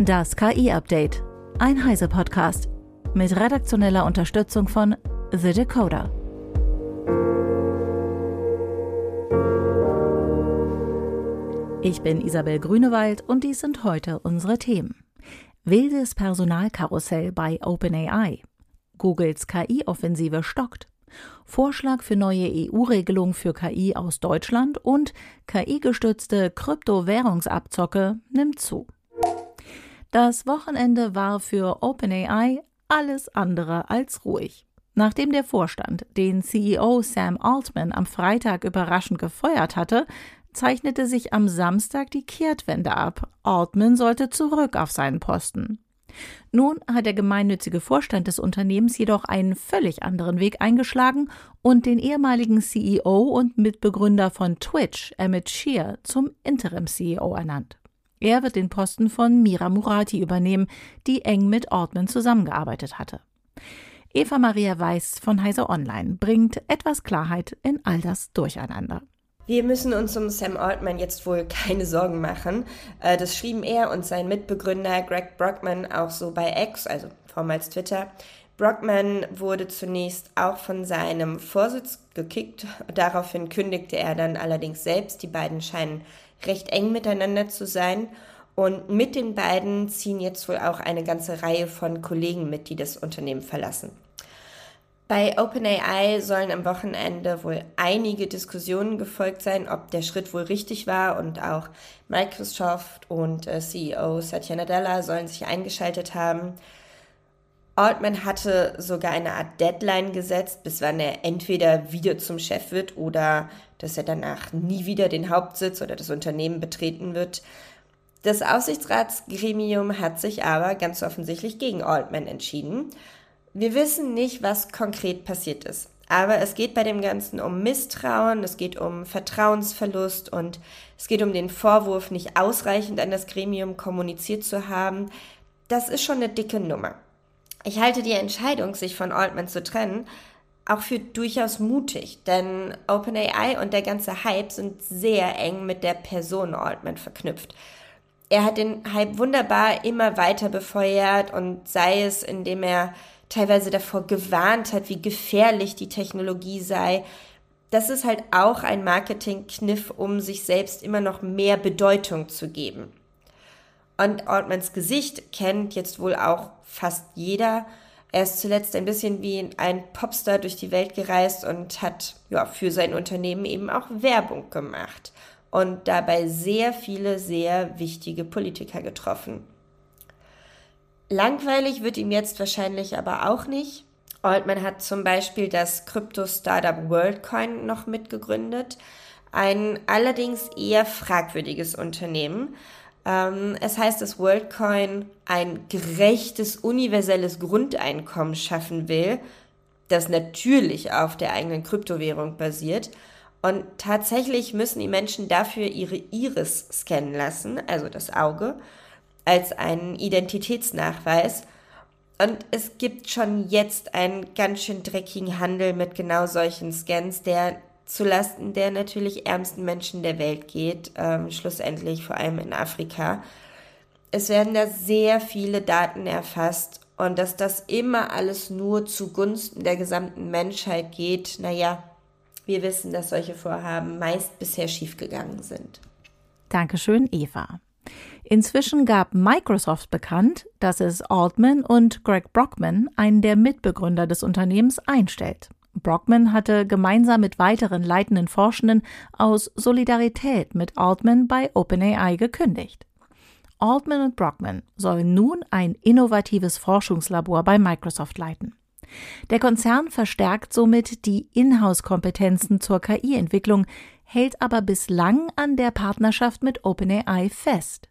Das KI-Update. Ein Heise-Podcast. Mit redaktioneller Unterstützung von The Decoder. Ich bin Isabel Grünewald und dies sind heute unsere Themen. Wildes Personalkarussell bei OpenAI. Googles KI-Offensive stockt. Vorschlag für neue EU-Regelung für KI aus Deutschland und KI-gestützte Kryptowährungsabzocke nimmt zu. Das Wochenende war für OpenAI alles andere als ruhig. Nachdem der Vorstand den CEO Sam Altman am Freitag überraschend gefeuert hatte, zeichnete sich am Samstag die Kehrtwende ab. Altman sollte zurück auf seinen Posten. Nun hat der gemeinnützige Vorstand des Unternehmens jedoch einen völlig anderen Weg eingeschlagen und den ehemaligen CEO und Mitbegründer von Twitch, Emmett Shear, zum Interim-CEO ernannt. Er wird den Posten von Mira Murati übernehmen, die eng mit Ortman zusammengearbeitet hatte. Eva Maria Weiß von Heise Online bringt etwas Klarheit in all das Durcheinander. Wir müssen uns um Sam Altman jetzt wohl keine Sorgen machen. Äh, das schrieben er und sein Mitbegründer Greg Brockman auch so bei X, also vormals Twitter. Brockman wurde zunächst auch von seinem Vorsitz gekickt. Daraufhin kündigte er dann allerdings selbst. Die beiden scheinen recht eng miteinander zu sein. Und mit den beiden ziehen jetzt wohl auch eine ganze Reihe von Kollegen mit, die das Unternehmen verlassen. Bei OpenAI sollen am Wochenende wohl einige Diskussionen gefolgt sein, ob der Schritt wohl richtig war und auch Microsoft und äh, CEO Satya Nadella sollen sich eingeschaltet haben. Altman hatte sogar eine Art Deadline gesetzt, bis wann er entweder wieder zum Chef wird oder dass er danach nie wieder den Hauptsitz oder das Unternehmen betreten wird. Das Aufsichtsratsgremium hat sich aber ganz offensichtlich gegen Altman entschieden. Wir wissen nicht, was konkret passiert ist. Aber es geht bei dem Ganzen um Misstrauen, es geht um Vertrauensverlust und es geht um den Vorwurf, nicht ausreichend an das Gremium kommuniziert zu haben. Das ist schon eine dicke Nummer. Ich halte die Entscheidung, sich von Altman zu trennen, auch für durchaus mutig, denn OpenAI und der ganze Hype sind sehr eng mit der Person Altman verknüpft. Er hat den Hype wunderbar immer weiter befeuert und sei es, indem er teilweise davor gewarnt hat, wie gefährlich die Technologie sei. Das ist halt auch ein Marketingkniff, um sich selbst immer noch mehr Bedeutung zu geben. Und Altmans Gesicht kennt jetzt wohl auch fast jeder. Er ist zuletzt ein bisschen wie ein Popstar durch die Welt gereist und hat ja, für sein Unternehmen eben auch Werbung gemacht und dabei sehr viele sehr wichtige Politiker getroffen. Langweilig wird ihm jetzt wahrscheinlich aber auch nicht. Altman hat zum Beispiel das Krypto-Startup WorldCoin noch mitgegründet, ein allerdings eher fragwürdiges Unternehmen. Ähm, es heißt, dass WorldCoin ein gerechtes, universelles Grundeinkommen schaffen will, das natürlich auf der eigenen Kryptowährung basiert. Und tatsächlich müssen die Menschen dafür ihre Iris scannen lassen, also das Auge, als einen Identitätsnachweis. Und es gibt schon jetzt einen ganz schön dreckigen Handel mit genau solchen Scans, der zulasten der natürlich ärmsten Menschen der Welt geht, ähm, schlussendlich vor allem in Afrika. Es werden da sehr viele Daten erfasst und dass das immer alles nur zugunsten der gesamten Menschheit geht, naja, wir wissen, dass solche Vorhaben meist bisher schiefgegangen sind. Dankeschön, Eva. Inzwischen gab Microsoft bekannt, dass es Altman und Greg Brockman, einen der Mitbegründer des Unternehmens, einstellt. Brockman hatte gemeinsam mit weiteren leitenden Forschenden aus Solidarität mit Altman bei OpenAI gekündigt. Altman und Brockman sollen nun ein innovatives Forschungslabor bei Microsoft leiten. Der Konzern verstärkt somit die Inhouse-Kompetenzen zur KI-Entwicklung, hält aber bislang an der Partnerschaft mit OpenAI fest.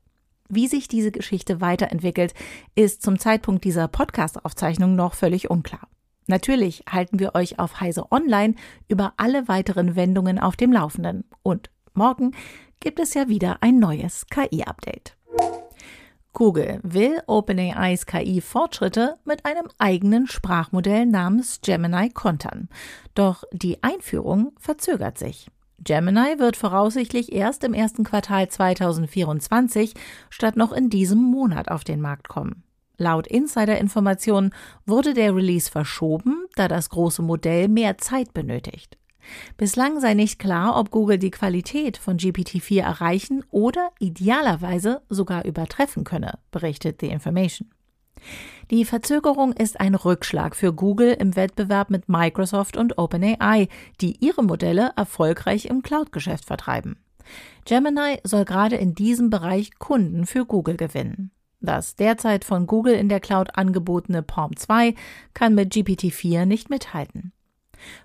Wie sich diese Geschichte weiterentwickelt, ist zum Zeitpunkt dieser Podcast-Aufzeichnung noch völlig unklar. Natürlich halten wir euch auf Heise Online über alle weiteren Wendungen auf dem Laufenden. Und morgen gibt es ja wieder ein neues KI-Update. Google will OpenAIs KI-Fortschritte mit einem eigenen Sprachmodell namens Gemini kontern. Doch die Einführung verzögert sich. Gemini wird voraussichtlich erst im ersten Quartal 2024 statt noch in diesem Monat auf den Markt kommen. Laut Insider-Informationen wurde der Release verschoben, da das große Modell mehr Zeit benötigt. Bislang sei nicht klar, ob Google die Qualität von GPT-4 erreichen oder idealerweise sogar übertreffen könne, berichtet The Information. Die Verzögerung ist ein Rückschlag für Google im Wettbewerb mit Microsoft und OpenAI, die ihre Modelle erfolgreich im Cloud-Geschäft vertreiben. Gemini soll gerade in diesem Bereich Kunden für Google gewinnen. Das derzeit von Google in der Cloud angebotene Palm 2 kann mit GPT-4 nicht mithalten.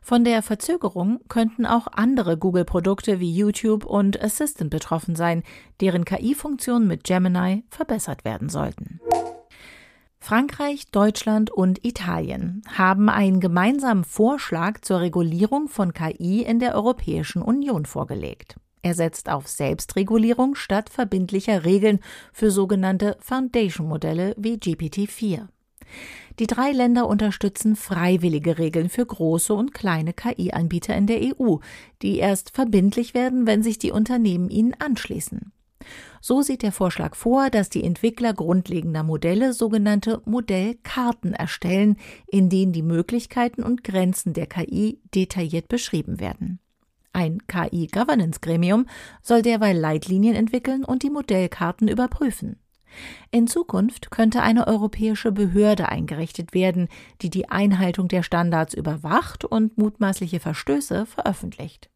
Von der Verzögerung könnten auch andere Google-Produkte wie YouTube und Assistant betroffen sein, deren KI-Funktionen mit Gemini verbessert werden sollten. Frankreich, Deutschland und Italien haben einen gemeinsamen Vorschlag zur Regulierung von KI in der Europäischen Union vorgelegt. Er setzt auf Selbstregulierung statt verbindlicher Regeln für sogenannte Foundation-Modelle wie GPT-4. Die drei Länder unterstützen freiwillige Regeln für große und kleine KI-Anbieter in der EU, die erst verbindlich werden, wenn sich die Unternehmen ihnen anschließen. So sieht der Vorschlag vor, dass die Entwickler grundlegender Modelle sogenannte Modellkarten erstellen, in denen die Möglichkeiten und Grenzen der KI detailliert beschrieben werden. Ein KI-Governance-Gremium soll derweil Leitlinien entwickeln und die Modellkarten überprüfen. In Zukunft könnte eine europäische Behörde eingerichtet werden, die die Einhaltung der Standards überwacht und mutmaßliche Verstöße veröffentlicht.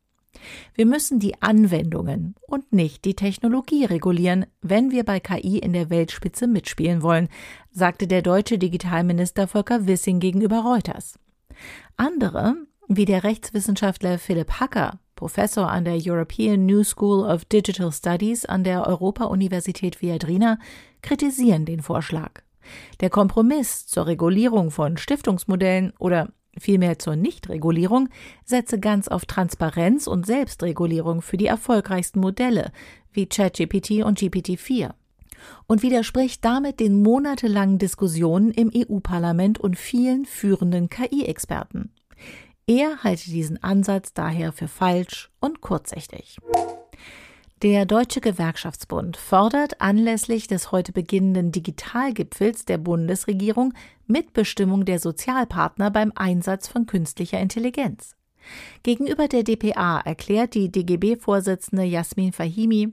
Wir müssen die Anwendungen und nicht die Technologie regulieren, wenn wir bei KI in der Weltspitze mitspielen wollen, sagte der deutsche Digitalminister Volker Wissing gegenüber Reuters. Andere, wie der Rechtswissenschaftler Philipp Hacker, Professor an der European New School of Digital Studies an der Europa-Universität Viadrina, kritisieren den Vorschlag. Der Kompromiss zur Regulierung von Stiftungsmodellen oder vielmehr zur Nichtregulierung, setze ganz auf Transparenz und Selbstregulierung für die erfolgreichsten Modelle wie ChatGPT und GPT-4 und widerspricht damit den monatelangen Diskussionen im EU-Parlament und vielen führenden KI-Experten. Er halte diesen Ansatz daher für falsch und kurzsichtig. Der Deutsche Gewerkschaftsbund fordert anlässlich des heute beginnenden Digitalgipfels der Bundesregierung Mitbestimmung der Sozialpartner beim Einsatz von künstlicher Intelligenz. Gegenüber der DPA erklärt die DGB-Vorsitzende Jasmin Fahimi,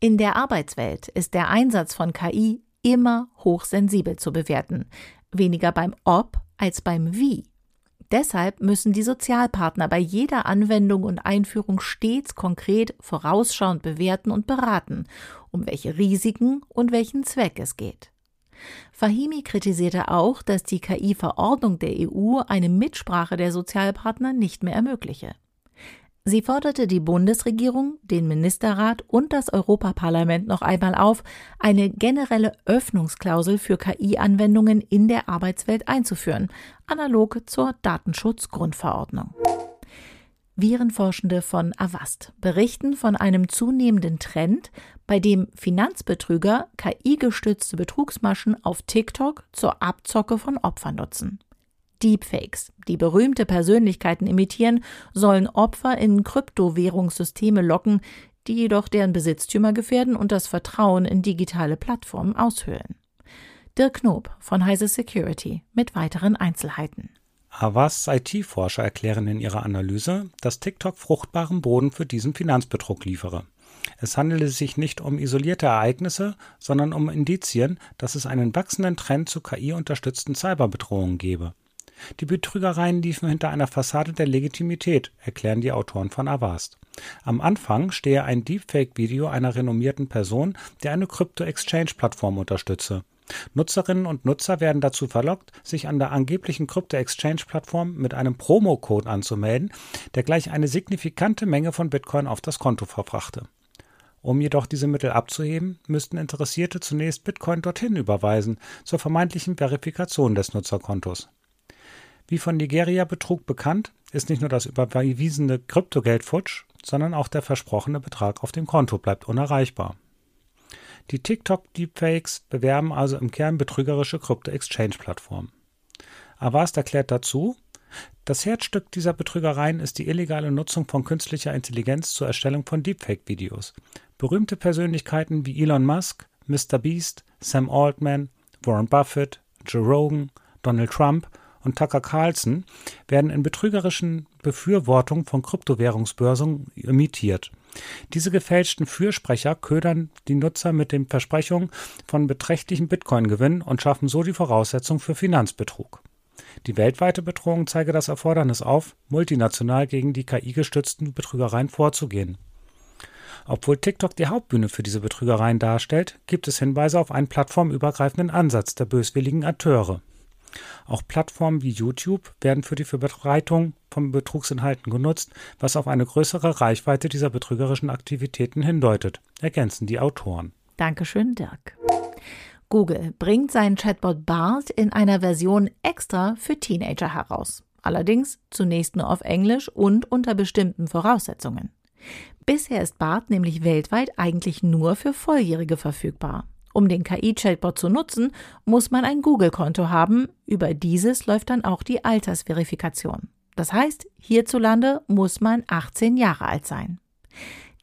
in der Arbeitswelt ist der Einsatz von KI immer hochsensibel zu bewerten, weniger beim Ob als beim Wie. Deshalb müssen die Sozialpartner bei jeder Anwendung und Einführung stets konkret vorausschauend bewerten und beraten, um welche Risiken und welchen Zweck es geht. Fahimi kritisierte auch, dass die KI-Verordnung der EU eine Mitsprache der Sozialpartner nicht mehr ermögliche. Sie forderte die Bundesregierung, den Ministerrat und das Europaparlament noch einmal auf, eine generelle Öffnungsklausel für KI-Anwendungen in der Arbeitswelt einzuführen, analog zur Datenschutzgrundverordnung. Virenforschende von Avast berichten von einem zunehmenden Trend, bei dem Finanzbetrüger KI-gestützte Betrugsmaschen auf TikTok zur Abzocke von Opfern nutzen. Deepfakes, die berühmte Persönlichkeiten imitieren, sollen Opfer in Kryptowährungssysteme locken, die jedoch deren Besitztümer gefährden und das Vertrauen in digitale Plattformen aushöhlen. Dirk Knob von Heise Security mit weiteren Einzelheiten. Avas IT-Forscher erklären in ihrer Analyse, dass TikTok fruchtbaren Boden für diesen Finanzbetrug liefere. Es handele sich nicht um isolierte Ereignisse, sondern um Indizien, dass es einen wachsenden Trend zu KI-unterstützten Cyberbedrohungen gebe. Die Betrügereien liefen hinter einer Fassade der Legitimität, erklären die Autoren von Avast. Am Anfang stehe ein Deepfake-Video einer renommierten Person, der eine Krypto-Exchange-Plattform unterstütze. Nutzerinnen und Nutzer werden dazu verlockt, sich an der angeblichen Krypto-Exchange-Plattform mit einem Promo-Code anzumelden, der gleich eine signifikante Menge von Bitcoin auf das Konto verbrachte. Um jedoch diese Mittel abzuheben, müssten Interessierte zunächst Bitcoin dorthin überweisen, zur vermeintlichen Verifikation des Nutzerkontos. Wie von Nigeria-Betrug bekannt, ist nicht nur das überwiesene Kryptogeld futsch, sondern auch der versprochene Betrag auf dem Konto bleibt unerreichbar. Die TikTok-Deepfakes bewerben also im Kern betrügerische Krypto-Exchange-Plattformen. Avast erklärt dazu, Das Herzstück dieser Betrügereien ist die illegale Nutzung von künstlicher Intelligenz zur Erstellung von Deepfake-Videos. Berühmte Persönlichkeiten wie Elon Musk, Mr. Beast, Sam Altman, Warren Buffett, Joe Rogan, Donald Trump und Tucker Carlson werden in betrügerischen Befürwortungen von Kryptowährungsbörsen imitiert. Diese gefälschten Fürsprecher ködern die Nutzer mit den Versprechungen von beträchtlichen Bitcoin-Gewinnen und schaffen so die Voraussetzung für Finanzbetrug. Die weltweite Bedrohung zeige das Erfordernis auf, multinational gegen die KI-gestützten Betrügereien vorzugehen. Obwohl TikTok die Hauptbühne für diese Betrügereien darstellt, gibt es Hinweise auf einen plattformübergreifenden Ansatz der böswilligen Akteure. Auch Plattformen wie YouTube werden für die Verbreitung von Betrugsinhalten genutzt, was auf eine größere Reichweite dieser betrügerischen Aktivitäten hindeutet, ergänzen die Autoren. Dankeschön, Dirk. Google bringt seinen Chatbot Bart in einer Version extra für Teenager heraus. Allerdings zunächst nur auf Englisch und unter bestimmten Voraussetzungen. Bisher ist Bart nämlich weltweit eigentlich nur für Volljährige verfügbar. Um den KI-Chatbot zu nutzen, muss man ein Google-Konto haben. Über dieses läuft dann auch die Altersverifikation. Das heißt, hierzulande muss man 18 Jahre alt sein.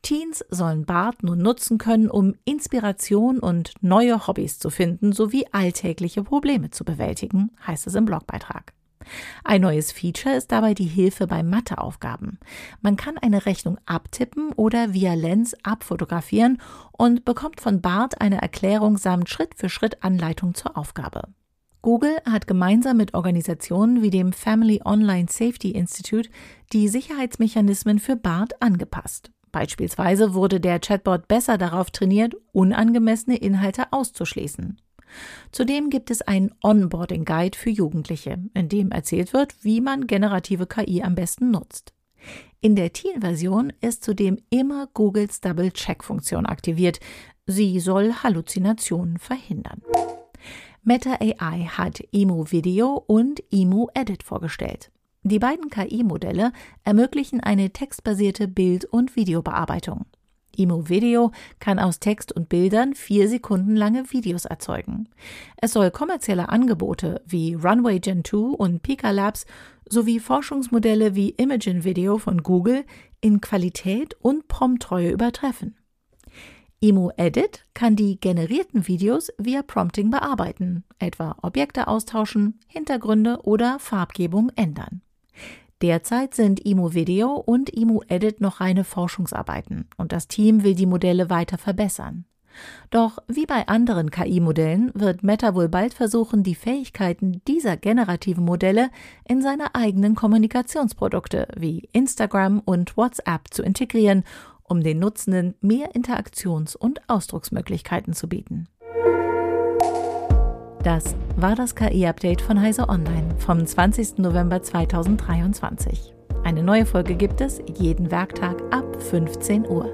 Teens sollen Bart nun nutzen können, um Inspiration und neue Hobbys zu finden sowie alltägliche Probleme zu bewältigen, heißt es im Blogbeitrag. Ein neues Feature ist dabei die Hilfe bei Matheaufgaben. Man kann eine Rechnung abtippen oder via Lens abfotografieren und bekommt von Bart eine Erklärung samt Schritt für Schritt Anleitung zur Aufgabe. Google hat gemeinsam mit Organisationen wie dem Family Online Safety Institute die Sicherheitsmechanismen für BART angepasst. Beispielsweise wurde der Chatbot besser darauf trainiert, unangemessene Inhalte auszuschließen. Zudem gibt es einen Onboarding Guide für Jugendliche, in dem erzählt wird, wie man generative KI am besten nutzt. In der Teen-Version ist zudem immer Googles Double-Check-Funktion aktiviert. Sie soll Halluzinationen verhindern. Meta AI hat Emu Video und Emu Edit vorgestellt. Die beiden KI-Modelle ermöglichen eine textbasierte Bild- und Videobearbeitung. Emo Video kann aus Text und Bildern vier Sekunden lange Videos erzeugen. Es soll kommerzielle Angebote wie Runway Gen 2 und Pika Labs sowie Forschungsmodelle wie Imagen Video von Google in Qualität und Prompttreue übertreffen. Emo Edit kann die generierten Videos via Prompting bearbeiten, etwa Objekte austauschen, Hintergründe oder Farbgebung ändern. Derzeit sind Imo Video und Imo Edit noch reine Forschungsarbeiten und das Team will die Modelle weiter verbessern. Doch wie bei anderen KI-Modellen wird Meta wohl bald versuchen, die Fähigkeiten dieser generativen Modelle in seine eigenen Kommunikationsprodukte wie Instagram und WhatsApp zu integrieren, um den Nutzenden mehr Interaktions- und Ausdrucksmöglichkeiten zu bieten. Das war das KI-Update von Heise Online vom 20. November 2023. Eine neue Folge gibt es jeden Werktag ab 15 Uhr.